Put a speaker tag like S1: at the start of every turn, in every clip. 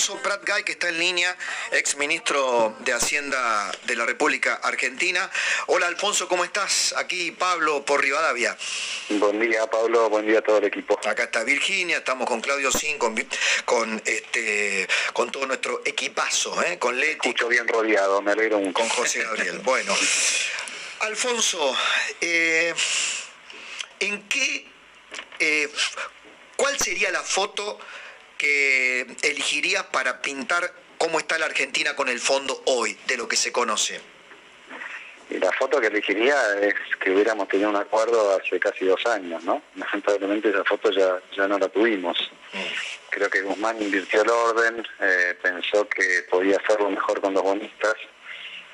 S1: Alfonso Pratgay, que está en línea, ex ministro de Hacienda de la República Argentina. Hola Alfonso, ¿cómo estás? Aquí Pablo por Rivadavia.
S2: Buen día, Pablo. Buen día a todo el equipo.
S1: Acá está Virginia, estamos con Claudio Sin, con, con, este, con todo nuestro equipazo, ¿eh? con Leti.
S2: Escucho bien rodeado, me alegro mucho.
S1: Con José Gabriel. Bueno, Alfonso, eh, ¿en qué, eh, cuál sería la foto que elegirías para pintar cómo está la Argentina con el fondo hoy, de lo que se conoce?
S2: Y la foto que elegiría es que hubiéramos tenido un acuerdo hace casi dos años, ¿no? Lamentablemente esa foto ya, ya no la tuvimos. Creo que Guzmán invirtió el orden, eh, pensó que podía hacerlo mejor con los bonistas.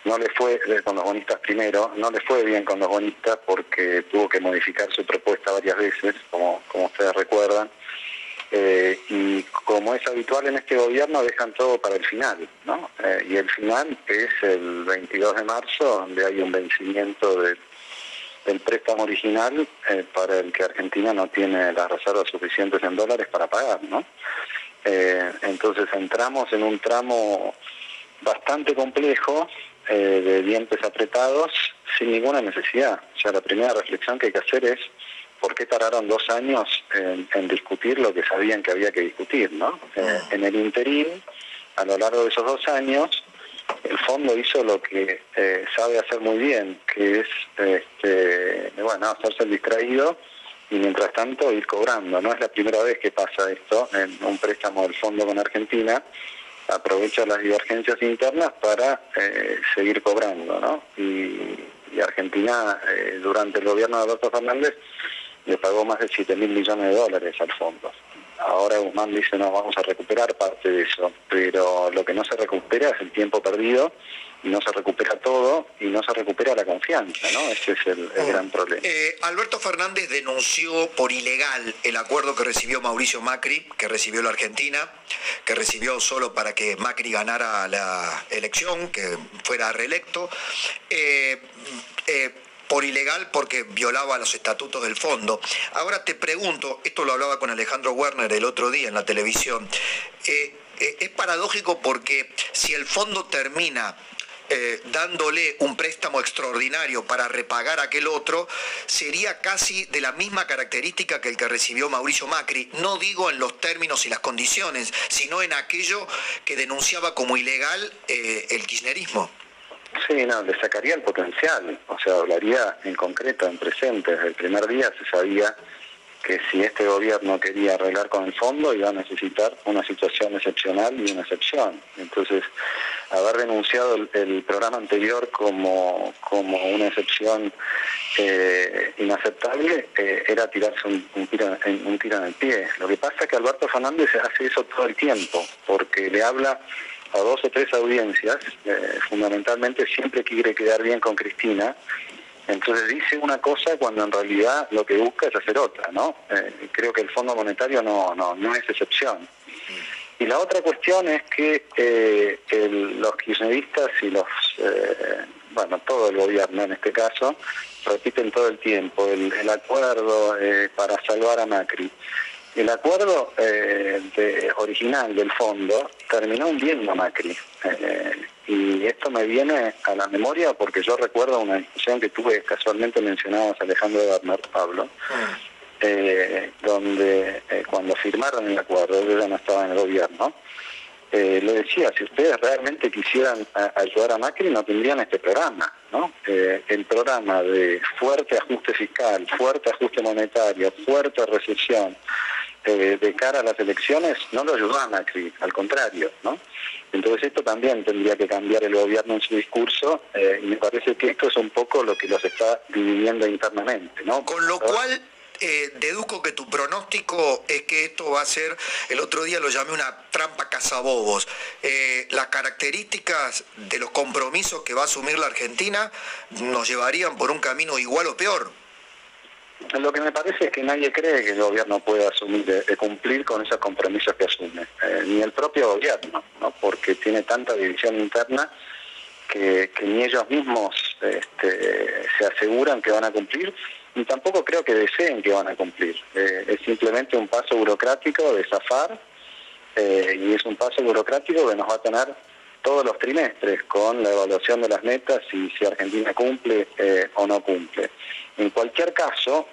S2: No le fue eh, con los bonistas primero, no le fue bien con los bonistas porque tuvo que modificar su propuesta varias veces, como, como ustedes recuerdan. Eh, y como es habitual en este gobierno, dejan todo para el final, ¿no? Eh, y el final es el 22 de marzo, donde hay un vencimiento de, del préstamo original eh, para el que Argentina no tiene las reservas suficientes en dólares para pagar, ¿no? entonces entramos en un tramo bastante complejo, de dientes apretados, sin ninguna necesidad. O sea, la primera reflexión que hay que hacer es ¿por qué tardaron dos años en, discutir lo que sabían que había que discutir? ¿no? Eh, en el interín, a lo largo de esos dos años, el fondo hizo lo que eh, sabe hacer muy bien, que es este, bueno, hacerse el distraído y mientras tanto ir cobrando. No es la primera vez que pasa esto en un préstamo del fondo con Argentina. Aprovecha las divergencias internas para eh, seguir cobrando, ¿no? Y, Argentina, durante el gobierno de Alberto Fernández, le pagó más de 7 mil millones de dólares al fondo. Ahora Guzmán dice, no, vamos a recuperar parte de eso, pero lo que no se recupera es el tiempo perdido, no se recupera todo, y no se recupera la confianza, ¿no? Ese es el, gran problema.
S1: Eh, Alberto Fernández denunció por ilegal el acuerdo que recibió Mauricio Macri, que recibió la Argentina, que recibió solo para que Macri ganara la elección, que fuera reelecto. Eh, eh, por ilegal porque violaba los estatutos del fondo. Ahora te pregunto, esto lo hablaba con Alejandro Werner el otro día en la televisión, eh, eh, es paradójico porque si el fondo termina eh, dándole un préstamo extraordinario para repagar aquel otro, sería casi de la misma característica que el que recibió Mauricio Macri, no digo en los términos y las condiciones, sino en aquello que denunciaba como ilegal el kirchnerismo.
S2: Sí, no, le sacaría el potencial, o sea, hablaría en concreto, en presente. Desde el primer día se sabía que si este gobierno quería arreglar con el fondo iba a necesitar una situación excepcional y una excepción. Entonces, haber denunciado el, el programa anterior como, como una excepción eh, inaceptable eh, era tirarse un, un, tiro un tiro en el pie. Lo que pasa es que Alberto Fernández hace eso todo el tiempo, porque le habla a dos o tres audiencias, eh, fundamentalmente siempre quiere quedar bien con Cristina, entonces dice una cosa cuando en realidad lo que busca es hacer otra, ¿no? Eh, creo que el Fondo Monetario no, no, no es excepción. Y la otra cuestión es que eh, el, los kirchneristas y los, eh, bueno, todo el gobierno en este caso, repiten todo el tiempo el, el acuerdo eh, para salvar a Macri. El acuerdo eh, de, original del fondo terminó hundiendo a Macri. Eh, y esto me viene a la memoria porque yo recuerdo una discusión que tuve, casualmente mencionados Alejandro Werner, Pablo, eh, donde eh, cuando firmaron el acuerdo, yo ya no estaba en el gobierno, eh, le decía, si ustedes realmente quisieran a, ayudar a Macri, no tendrían este programa, ¿no? Eh, el programa de fuerte ajuste fiscal, fuerte ajuste monetario, fuerte recesión, eh, de cara a las elecciones no lo ayudó a Macri, al contrario, ¿no? Entonces esto también tendría que cambiar el gobierno en su discurso eh, y me parece que esto es un poco lo que los está dividiendo internamente, ¿no?
S1: Con lo cual eh, deduzco que tu pronóstico es que esto va a ser, el otro día lo llamé una trampa cazabobos. Eh, las características de los compromisos que va a asumir la Argentina nos llevarían por un camino igual o peor.
S2: Lo que me parece es que nadie cree que el gobierno pueda asumir, de, cumplir con esos compromisos que asume, eh, ni el propio gobierno, ¿no? porque tiene tanta división interna que, ni ellos mismos este, se aseguran que van a cumplir y tampoco creo que deseen que van a cumplir. Eh, es simplemente un paso burocrático de zafar eh, y es un paso burocrático que nos va a tener todos los trimestres con la evaluación de las metas y si Argentina cumple eh, o no cumple. En cualquier caso,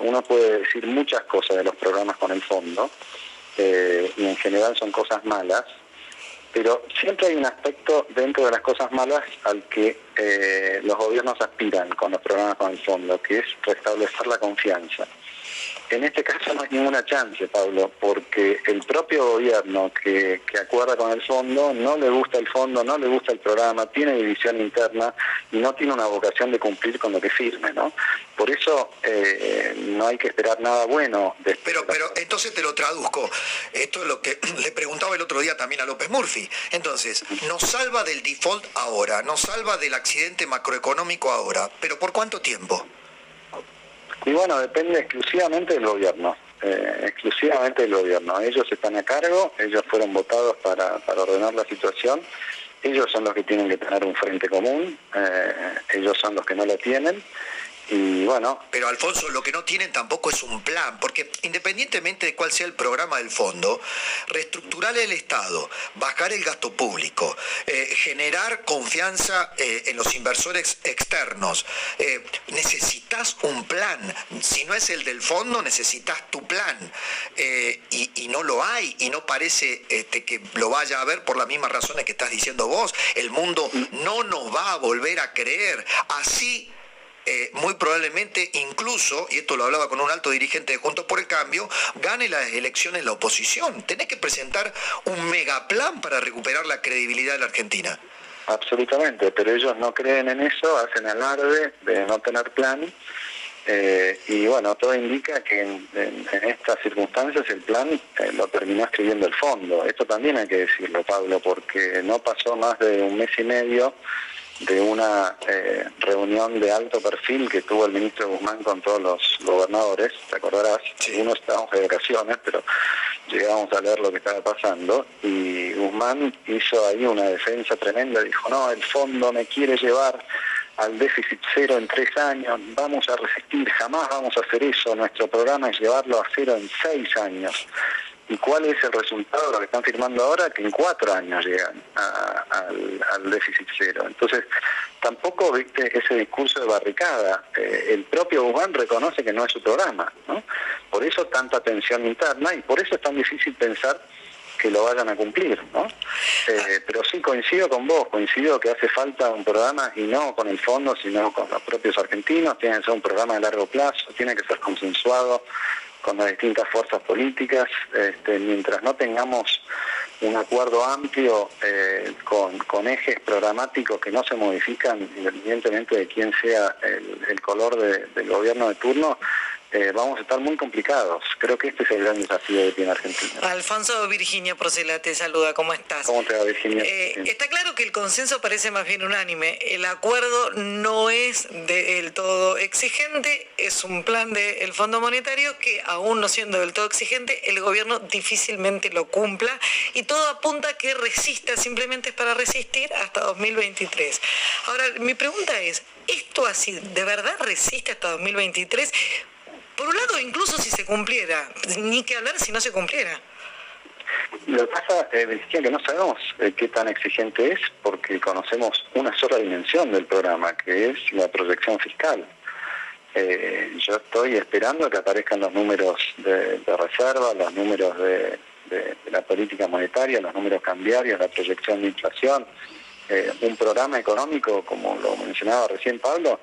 S2: uno puede decir muchas cosas de los programas con el fondo y en general son cosas malas, pero siempre hay un aspecto dentro de las cosas malas al que eh, los gobiernos aspiran con los programas con el fondo, que es restablecer la confianza. En este caso no hay ninguna chance, Pablo, porque el propio gobierno que, acuerda con el fondo no le gusta el fondo, no le gusta el programa, tiene división interna y no tiene una vocación de cumplir con lo que firme, ¿no? Por eso eh, no hay que esperar nada bueno.
S1: De pero, pero entonces te lo traduzco. Esto es lo que le preguntaba el otro día también a López Murphy. Entonces, nos salva del default ahora, nos salva del accidente macroeconómico ahora, pero ¿por cuánto tiempo?
S2: Y bueno, depende exclusivamente del gobierno, eh, exclusivamente del gobierno. Ellos están a cargo, ellos fueron votados para, ordenar la situación, ellos son los que tienen que tener un frente común, eh, ellos son los que no lo tienen bueno.
S1: Pero Alfonso, lo que no tienen tampoco es un plan, porque independientemente de cuál sea el programa del fondo, reestructurar el Estado, bajar el gasto público, eh, generar confianza eh, en los inversores externos, eh, necesitas un plan. Si no es el del fondo, necesitas tu plan. Y, y, no lo hay, y no parece este, que lo vaya a ver por las mismas razones que estás diciendo vos. El mundo no nos va a volver a creer. Así eh, muy probablemente incluso, y esto lo hablaba con un alto dirigente de Juntos por el Cambio, gane las elecciones la oposición. Tenés que presentar un megaplan para recuperar la credibilidad de la Argentina.
S2: Absolutamente, pero ellos no creen en eso, hacen alarde de no tener plan. Eh, y bueno, todo indica que en, estas circunstancias el plan eh, lo terminó escribiendo el fondo. Esto también hay que decirlo, Pablo, porque no pasó más de un mes y medio de una eh, reunión de alto perfil que tuvo el ministro Guzmán con todos los gobernadores, te acordarás, uno estábamos de vacaciones, pero llegamos a leer lo que estaba pasando y Guzmán hizo ahí una defensa tremenda, dijo, no, el fondo me quiere llevar al déficit cero en tres años, vamos a resistir, jamás vamos a hacer eso, nuestro programa es llevarlo a cero en seis años. ¿Y cuál es el resultado de lo que están firmando ahora? Que en cuatro años llegan al, déficit cero. Entonces, tampoco viste ese discurso de barricada. Eh, el propio Guzmán reconoce que no es su programa. ¿no? Por eso tanta tensión interna y por eso es tan difícil pensar que lo vayan a cumplir, ¿no? Eh, pero sí coincido con vos, coincido que hace falta un programa y no con el fondo, sino con los propios argentinos, tiene que ser un programa de largo plazo, tiene que ser consensuado, con las distintas fuerzas políticas, este, mientras no tengamos un acuerdo amplio eh, con, ejes programáticos que no se modifican independientemente de quién sea el, color del gobierno de turno, eh, vamos a estar muy complicados. Creo que este es el gran desafío que tiene Argentina.
S3: Alfonso Virginia Porcela te saluda, ¿cómo estás?
S2: ¿Cómo te va, Virginia?
S3: Eh, está claro que el consenso parece más bien unánime. El acuerdo no es del todo exigente, es un plan del Fondo Monetario que, aún no siendo del todo exigente, el gobierno difícilmente lo cumpla y todo apunta a que resista, simplemente es para resistir hasta 2023. Ahora, mi pregunta es, ¿esto así de verdad resiste hasta 2023? Por un lado, incluso si se cumpliera, ni que hablar si no se cumpliera.
S2: Lo que pasa, eh, que no sabemos eh, qué tan exigente es porque conocemos una sola dimensión del programa, que es la proyección fiscal. Eh, yo estoy esperando que aparezcan los números de, reserva, los números de, la política monetaria, los números cambiarios, la proyección de inflación. Un programa económico, como lo mencionaba recién Pablo,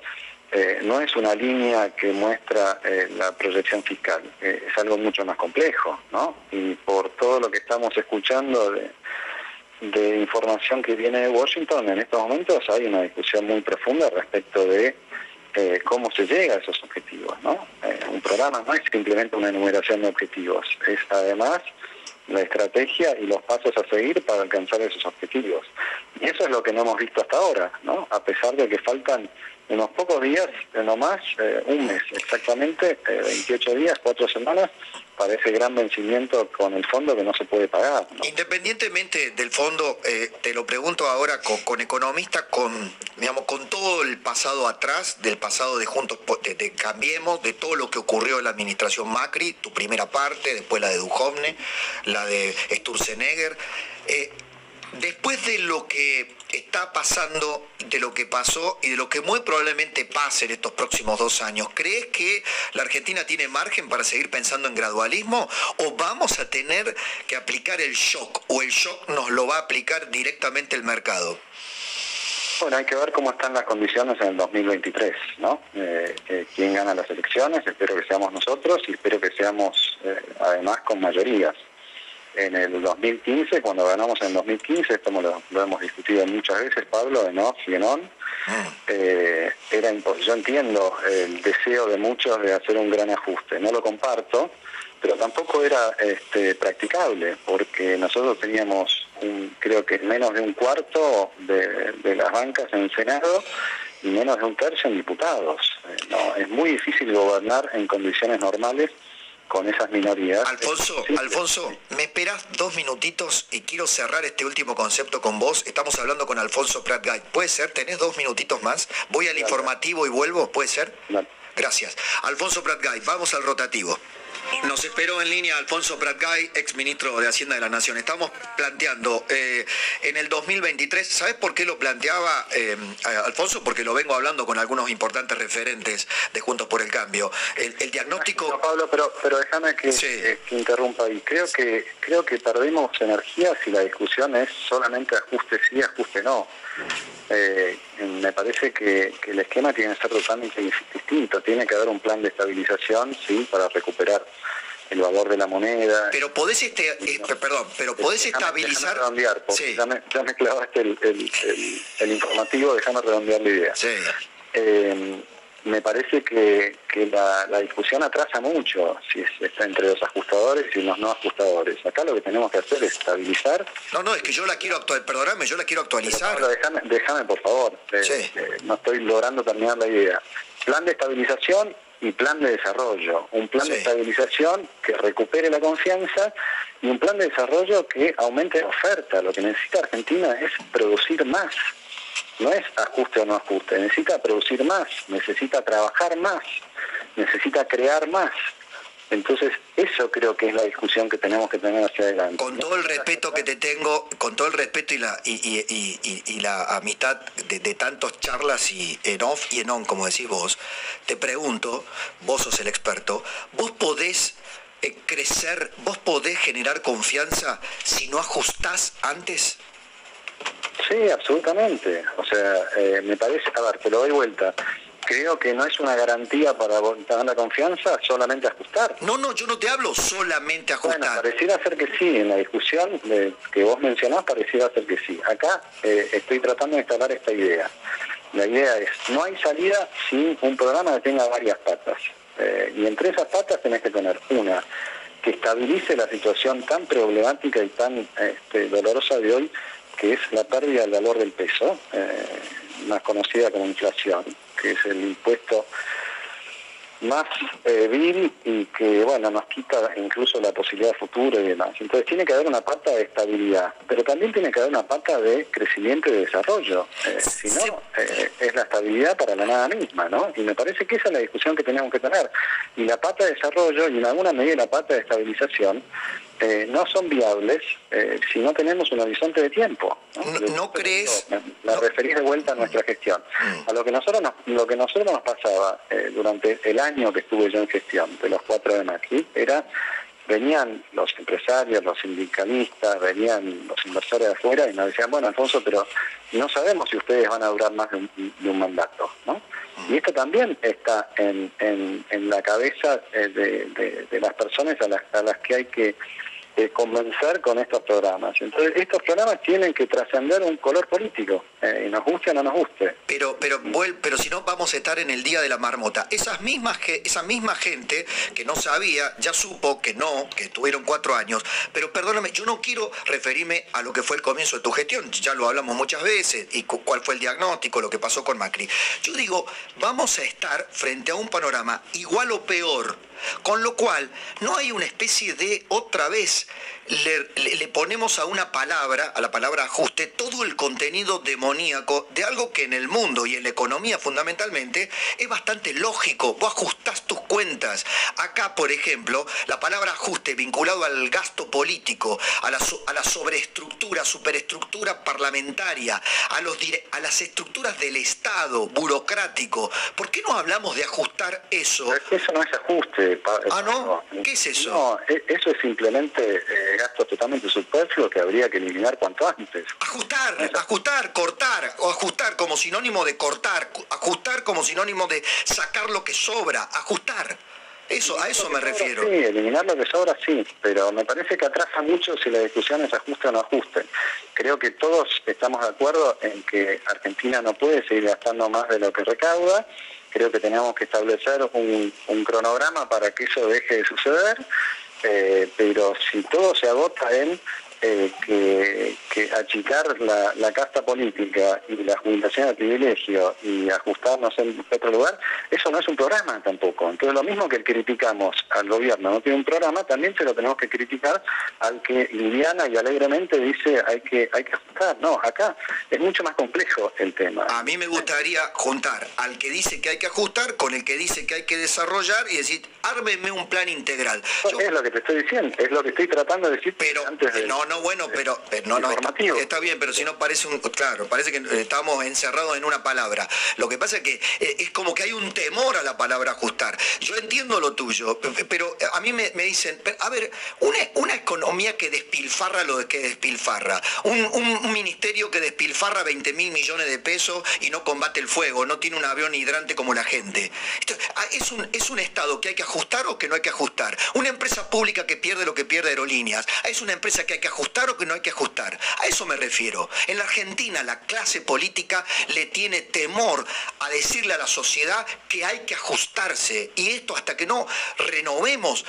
S2: eh, no es una línea que muestra eh, la proyección fiscal, eh, es algo mucho más complejo, ¿no? Y por todo lo que estamos escuchando de, de información que viene de Washington, en estos momentos hay una discusión muy profunda respecto de cómo se llega a esos objetivos, ¿no? un programa no es simplemente una enumeración de objetivos, es además la estrategia y los pasos a seguir para alcanzar esos objetivos. Y eso es lo que no hemos visto hasta ahora, ¿no? A pesar de que faltan unos pocos días, eh, no más, eh, un mes exactamente, 28 eh, días, cuatro semanas, para ese gran vencimiento con el fondo que no se puede pagar.
S1: Independientemente del fondo, te lo pregunto ahora con, economistas, con, digamos, con todo el pasado atrás, del pasado de Juntos, de, Cambiemos, de todo lo que ocurrió en la administración Macri, tu primera parte, después la de Duhovne, la de Sturzenegger. Después de lo que está pasando, de lo que pasó y de lo que muy probablemente pase en estos próximos dos años, ¿crees que la Argentina tiene margen para seguir pensando en gradualismo o vamos a tener que aplicar el shock o el shock nos lo va a aplicar directamente el mercado?
S2: Bueno, hay que ver cómo están las condiciones en el 2023, ¿no? Eh, ¿Quién gana las elecciones? Espero que seamos nosotros y espero que seamos eh, además con mayorías en el 2015, cuando ganamos en el 2015, esto lo, hemos discutido muchas veces, Pablo, de no y en on, ah. eh, era yo entiendo el deseo de muchos de hacer un gran ajuste, no lo comparto, pero tampoco era este, practicable, porque nosotros teníamos, un, creo que menos de un cuarto de, las bancas en el Senado y menos de un tercio en diputados. Eh, no, es muy difícil gobernar en condiciones normales con esas minorías.
S1: Alfonso, Alfonso, me esperas dos minutitos y quiero cerrar este último concepto con vos. Estamos hablando con Alfonso Pratgay. ¿Puede ser? ¿Tenés dos minutitos más? Voy al informativo y vuelvo. ¿Puede ser? Gracias. Alfonso Pratgay, vamos al rotativo. Nos esperó en línea Alfonso Pratgay, ex ministro de Hacienda de la Nación. Estamos planteando eh, en el 2023, ¿sabes por qué lo planteaba eh, Alfonso? Porque lo vengo hablando con algunos importantes referentes de Juntos por el Cambio. El, diagnóstico.
S2: Pablo, pero, pero déjame que, interrumpa ahí. Creo que, creo que perdimos energía si la discusión es solamente ajuste sí, ajuste no. Eh, me parece que, el esquema tiene que ser totalmente distinto. Tiene que haber un plan de estabilización, sí, para recuperar el valor de la moneda.
S1: Pero podés, este, eh, perdón, pero podés estabilizar...
S2: redondear, ya, me, ya, me, clavaste el, el, el, informativo, déjame redondear la idea. Sí. Eh, me parece que, la, discusión atrasa mucho si está entre los ajustadores y los no ajustadores. Acá lo que tenemos que hacer es estabilizar.
S1: No, no, es que yo la quiero actualizar, perdóname, yo la quiero actualizar.
S2: Déjame, por favor, eh, eh, no estoy logrando terminar la idea. Plan de estabilización y plan de desarrollo. Un plan de estabilización que recupere la confianza y un plan de desarrollo que aumente la oferta. Lo que necesita Argentina es producir más no es ajuste o no ajuste, necesita producir más, necesita trabajar más, necesita crear más. Entonces, eso creo que es la discusión que tenemos que tener hacia adelante.
S1: Con todo el respeto que te tengo, con todo el respeto y la, y, la amistad de, de tantas charlas y en off y en on, como decís vos, te pregunto, vos sos el experto, vos podés eh, crecer, vos podés generar confianza si no ajustás antes?
S2: Sí, absolutamente. O sea, eh, me parece, a ver, te lo doy vuelta. Creo que no es una garantía para tener la confianza solamente ajustar.
S1: No, no, yo no te hablo solamente ajustar.
S2: Bueno, pareciera ser que sí, en la discusión que vos mencionás pareciera ser que sí. Acá eh, estoy tratando de instalar esta idea. La idea es, no hay salida sin un programa que tenga varias patas. Eh, y entre esas patas tenés que tener una que estabilice la situación tan problemática y tan este, dolorosa de hoy que es la pérdida del valor del peso, eh, más conocida como inflación, que es el impuesto más eh, vil y que bueno nos quita incluso la posibilidad de futuro y demás. Entonces tiene que haber una pata de estabilidad, pero también tiene que haber una pata de crecimiento y de desarrollo. Eh, si no, es la estabilidad para la nada misma, ¿no? Y me parece que esa es la discusión que tenemos que tener. Y la pata de desarrollo y en alguna medida la pata de estabilización eh, no son viables eh, si no tenemos un horizonte de tiempo.
S1: ¿No, crees?
S2: Me, referís de vuelta a nuestra gestión. Mm. A lo que nosotros nos, lo que nosotros nos pasaba eh, durante el año que estuve yo en gestión, de los cuatro de Macri, era venían los empresarios, los sindicalistas, venían los inversores de afuera y nos decían, bueno, Alfonso, pero no sabemos si ustedes van a durar más de un, de un mandato, ¿no? Y esto también está en, la cabeza eh, de, las personas a las, a las que hay que eh, con estos programas. Entonces, estos programas tienen que trascender un color político, eh, y nos guste o no nos guste.
S1: Pero, pero, pero si no, vamos a estar en el día de la marmota. Esas mismas, esa misma gente que no sabía, ya supo que no, que tuvieron cuatro años. Pero perdóname, yo no quiero referirme a lo que fue el comienzo de tu gestión, ya lo hablamos muchas veces, y cuál fue el diagnóstico, lo que pasó con Macri. Yo digo, vamos a estar frente a un panorama igual o peor con lo cual, no hay una especie de, otra vez, le, ponemos a una palabra, a la palabra ajuste, todo el contenido demoníaco de algo que en el mundo y en la economía fundamentalmente es bastante lógico. Vos ajustás tus cuentas. Acá, por ejemplo, la palabra ajuste vinculado al gasto político, a la, a la sobreestructura, superestructura parlamentaria, a, los, a las estructuras del Estado burocrático. ¿Por qué no hablamos de ajustar eso?
S2: Eso no es ajuste.
S1: Ah, ¿no? ¿Qué es eso?
S2: No, e, eso es simplemente... Eh, gastos totalmente superfluos que habría que eliminar cuanto antes.
S1: Ajustar, ajustar, cortar, o ajustar como sinónimo de cortar, ajustar como sinónimo de sacar lo que sobra, ajustar. Eso, a eso me refiero.
S2: Sí, eliminar lo que sobra sí, pero me parece que atrasa mucho si la discusión es ajuste o no ajuste. Creo que todos estamos de acuerdo en que Argentina no puede seguir gastando más de lo que recauda. Creo que tenemos que establecer un, cronograma para que eso deje de suceder eh, pero si todo se agota en eh, que, achicar la, casta política y la jubilación de privilegio y ajustarnos en otro lugar, eso no es un programa tampoco. Entonces lo mismo que criticamos al gobierno no tiene un programa, también se lo tenemos que criticar al que liviana y alegremente dice hay que, hay que ajustar. No, acá es mucho más complejo el tema.
S1: A mí me gustaría juntar al que dice que hay que ajustar con el que dice que hay que desarrollar y decir, ármeme un plan integral.
S2: Es lo que te estoy diciendo, es lo que estoy tratando de decir
S1: pero, antes de... No, no, bueno, pero, no, no, está, bien, pero si no parece un, claro, parece que estamos encerrados en una palabra. Lo que pasa es que eh, es como que hay un temor a la palabra ajustar. Yo entiendo lo tuyo, pero a mí me, dicen, a ver, una, economía que despilfarra lo que despilfarra, un, ministerio que despilfarra 20 mil millones de pesos y no combate el fuego, no tiene un avión hidrante como la gente. Ah, es un, es un Estado que hay que ajustar o que no hay que ajustar. Una empresa pública que pierde lo que pierde aerolíneas. Es una empresa que hay que ajustar o que no hay que ajustar. A eso me refiero. En la Argentina la clase política le tiene temor a decirle a la sociedad que hay que ajustarse. Y esto hasta que no renovemos,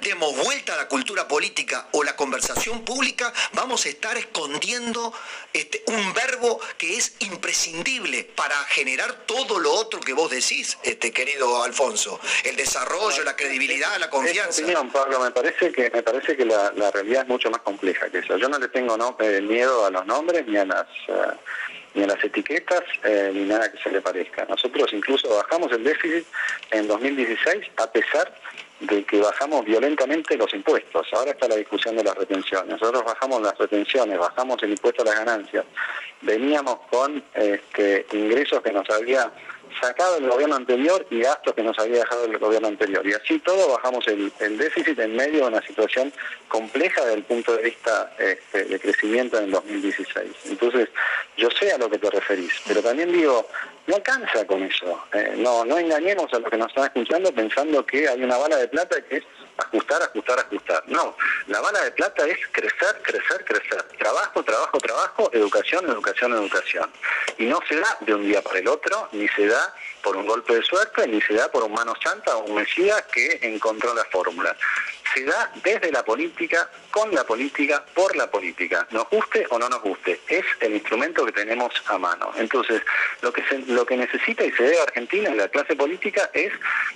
S1: demos vuelta a la cultura política o la conversación pública, vamos a estar escondiendo este, un verbo que es imprescindible para generar todo lo otro que vos decís, este, querido Alfonso. El desarrollo, la credibilidad, la confianza.
S2: Opinión, Pablo, me parece que, me parece que la, la realidad es mucho más compleja Yo no le tengo no, eh, miedo a los nombres ni a las eh, ni a las etiquetas eh, ni nada que se le parezca. Nosotros incluso bajamos el déficit en 2016 a pesar de que bajamos violentamente los impuestos. Ahora está la discusión de las retenciones. Nosotros bajamos las retenciones, bajamos el impuesto a las ganancias. Veníamos con este, ingresos que nos había sacado el gobierno anterior y gastos que nos había dejado el gobierno anterior. Y así todo bajamos el, déficit en medio de una situación compleja desde el punto de vista este, de crecimiento en el 2016. Entonces, yo sé a lo que te referís, pero también digo, no alcanza con eso. Eh, no, no engañemos a los que nos están escuchando pensando que hay una bala de plata que es ajustar, ajustar, ajustar. No, la bala de plata es crecer, crecer, crecer. Trabajo, trabajo, trabajo, educación, educación, educación. Y no se da de un día para el otro, ni se da por un golpe de suerte, ni se da por un mano santa o un mesías que encontró la fórmula. Se da desde la política, con la política, por la política. Nos guste o no nos guste. Es el instrumento que tenemos a mano. Entonces, lo que, lo que necesita y se debe a Argentina y la clase política es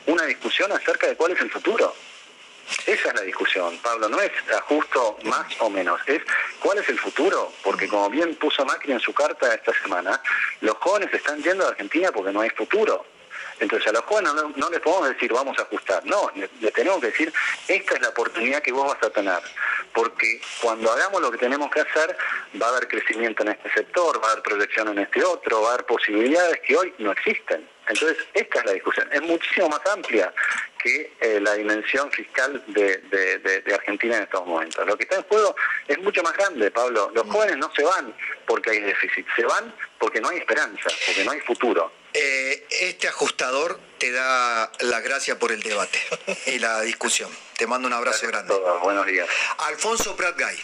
S2: una discusión acerca de cuál es el futuro. Esa es la discusión, Pablo, no es justo más o menos, es cuál es el futuro, porque como bien puso Macri en su carta esta semana, los jóvenes están yendo a Argentina porque no hay futuro. Entonces a los jóvenes no, les podemos decir vamos a ajustar, no, le, tenemos que decir esta es la oportunidad que vos vas a tener, porque cuando hagamos lo que tenemos que hacer va a haber crecimiento en este sector, va a haber proyección en este otro, va a haber posibilidades que hoy no existen. Entonces, esta es la discusión. Es muchísimo más amplia que eh, la dimensión fiscal de, Argentina en estos momentos. Lo que está en juego es mucho más grande, Pablo. Los jóvenes no se van porque hay déficit, se van porque no hay esperanza, porque no hay futuro.
S1: Eh, este ajustador te da las gracias por el debate y la discusión. Te mando un abrazo grande.
S2: Buenos días.
S1: Alfonso Pratgay.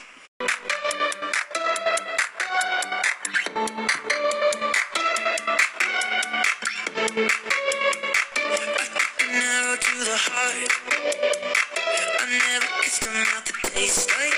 S4: Narrow
S3: to the heart. I never kissed a mouth that tastes like.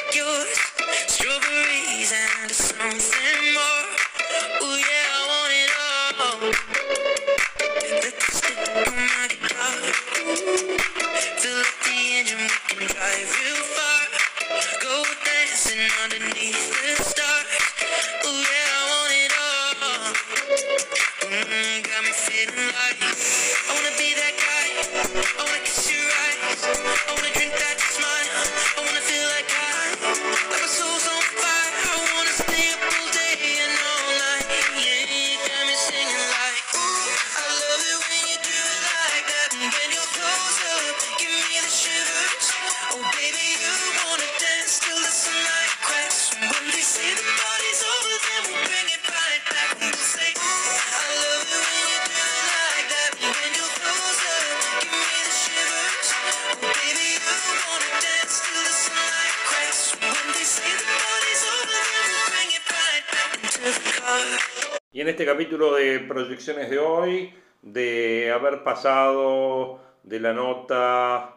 S4: En este capítulo de proyecciones de hoy, de haber pasado de la nota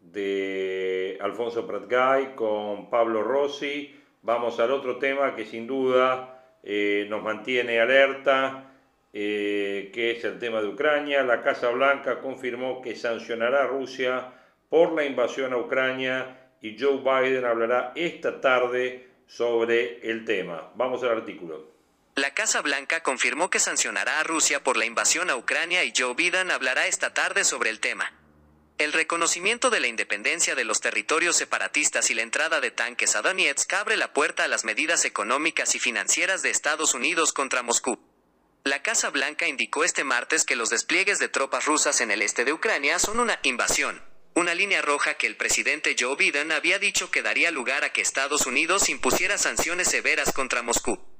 S4: de Alfonso Pratgay con Pablo Rossi, vamos al otro tema que sin duda eh, nos mantiene alerta, eh, que es el tema de Ucrania. La Casa Blanca confirmó que sancionará a Rusia por la invasión a Ucrania y Joe Biden hablará esta tarde sobre el tema. Vamos al artículo.
S5: La Casa Blanca confirmó que sancionará a Rusia por la invasión a Ucrania y Joe Biden hablará esta tarde sobre el tema. El reconocimiento de la independencia de los territorios separatistas y la entrada de tanques a Donetsk abre la puerta a las medidas económicas y financieras de Estados Unidos contra Moscú. La Casa Blanca indicó este martes que los despliegues de tropas rusas en el este de Ucrania son una invasión, una línea roja que el presidente Joe Biden había dicho que daría lugar a que Estados Unidos impusiera sanciones severas contra Moscú.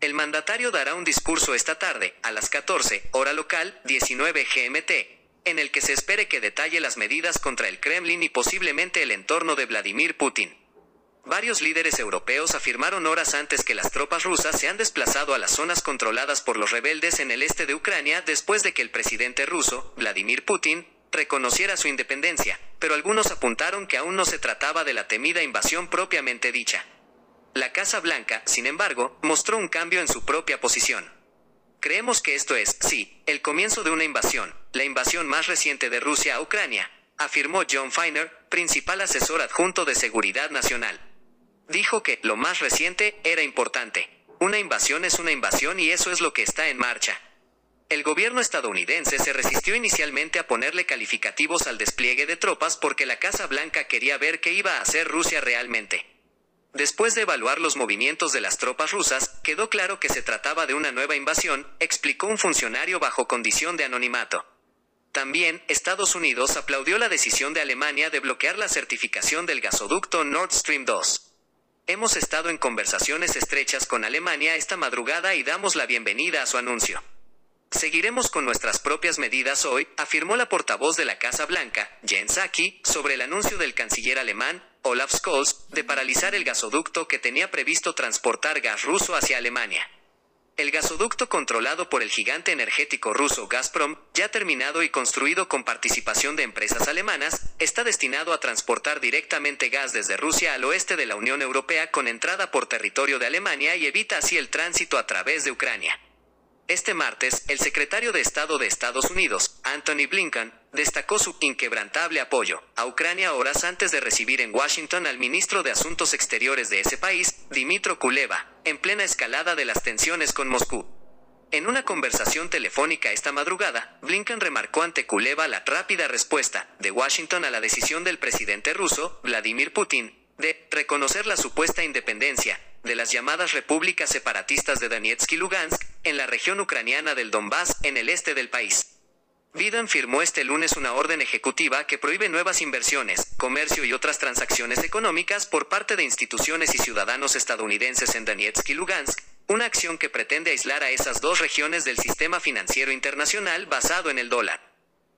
S5: El mandatario dará un discurso esta tarde, a las 14, hora local, 19 GMT, en el que se espere que detalle las medidas contra el Kremlin y posiblemente el entorno de Vladimir Putin. Varios líderes europeos afirmaron horas antes que las tropas rusas se han desplazado a las zonas controladas por los rebeldes en el este de Ucrania después de que el presidente ruso, Vladimir Putin, reconociera su independencia, pero algunos apuntaron que aún no se trataba de la temida invasión propiamente dicha. La Casa Blanca, sin embargo, mostró un cambio en su propia posición. Creemos que esto es, sí, el comienzo de una invasión, la invasión más reciente de Rusia a Ucrania, afirmó John Feiner, principal asesor adjunto de Seguridad Nacional. Dijo que lo más reciente era importante. Una invasión es una invasión y eso es lo que está en marcha. El gobierno estadounidense se resistió inicialmente a ponerle calificativos al despliegue de tropas porque la Casa Blanca quería ver qué iba a hacer Rusia realmente. Después de evaluar los movimientos de las tropas rusas, quedó claro que se trataba de una nueva invasión, explicó un funcionario bajo condición de anonimato. También, Estados Unidos aplaudió la decisión de Alemania de bloquear la certificación del gasoducto Nord Stream 2. Hemos estado en conversaciones estrechas con Alemania esta madrugada y damos la bienvenida a su anuncio. Seguiremos con nuestras propias medidas hoy, afirmó la portavoz de la Casa Blanca, Jen Psaki, sobre el anuncio del canciller alemán, Olaf Scholz, de paralizar el gasoducto que tenía previsto transportar gas ruso hacia Alemania. El gasoducto controlado por el gigante energético ruso Gazprom, ya terminado y construido con participación de empresas alemanas, está destinado a transportar directamente gas desde Rusia al oeste de la Unión Europea con entrada por territorio de Alemania y evita así el tránsito a través de Ucrania. Este martes, el secretario de Estado de Estados Unidos, Anthony Blinken, destacó su inquebrantable apoyo a Ucrania horas antes de recibir en Washington al ministro de Asuntos Exteriores de ese país, Dimitro Kuleva, en plena escalada de las tensiones con Moscú. En una conversación telefónica esta madrugada, Blinken remarcó ante Kuleva la rápida respuesta de Washington a la decisión del presidente ruso, Vladimir Putin, de reconocer la supuesta independencia de las llamadas repúblicas separatistas de Donetsk y Lugansk, en la región ucraniana del Donbass, en el este del país. Biden firmó este lunes una orden ejecutiva que prohíbe nuevas inversiones, comercio y otras transacciones económicas por parte de instituciones y ciudadanos estadounidenses en Donetsk y Lugansk, una acción que pretende aislar a esas dos regiones del sistema financiero internacional basado en el dólar.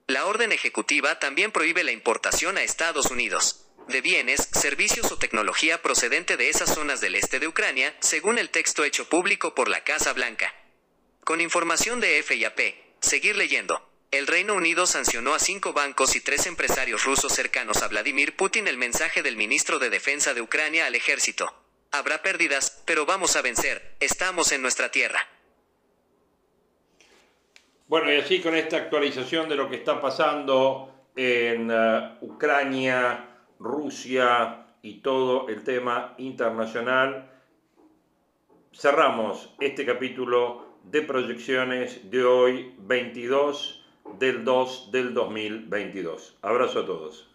S5: La orden ejecutiva también prohíbe la importación a Estados Unidos de bienes, servicios o tecnología procedente de esas zonas del este de Ucrania, según el texto hecho público por la Casa Blanca. Con información de FIAP, seguir leyendo. El Reino Unido sancionó a cinco bancos y tres empresarios rusos cercanos a Vladimir Putin el mensaje del ministro de Defensa de Ucrania al ejército. Habrá pérdidas, pero vamos a vencer, estamos en nuestra tierra.
S4: Bueno, y así con esta actualización de lo que está pasando en uh, Ucrania, Rusia y todo el tema internacional, cerramos este capítulo de proyecciones de hoy, 22 del 2 del 2022. Abrazo a todos.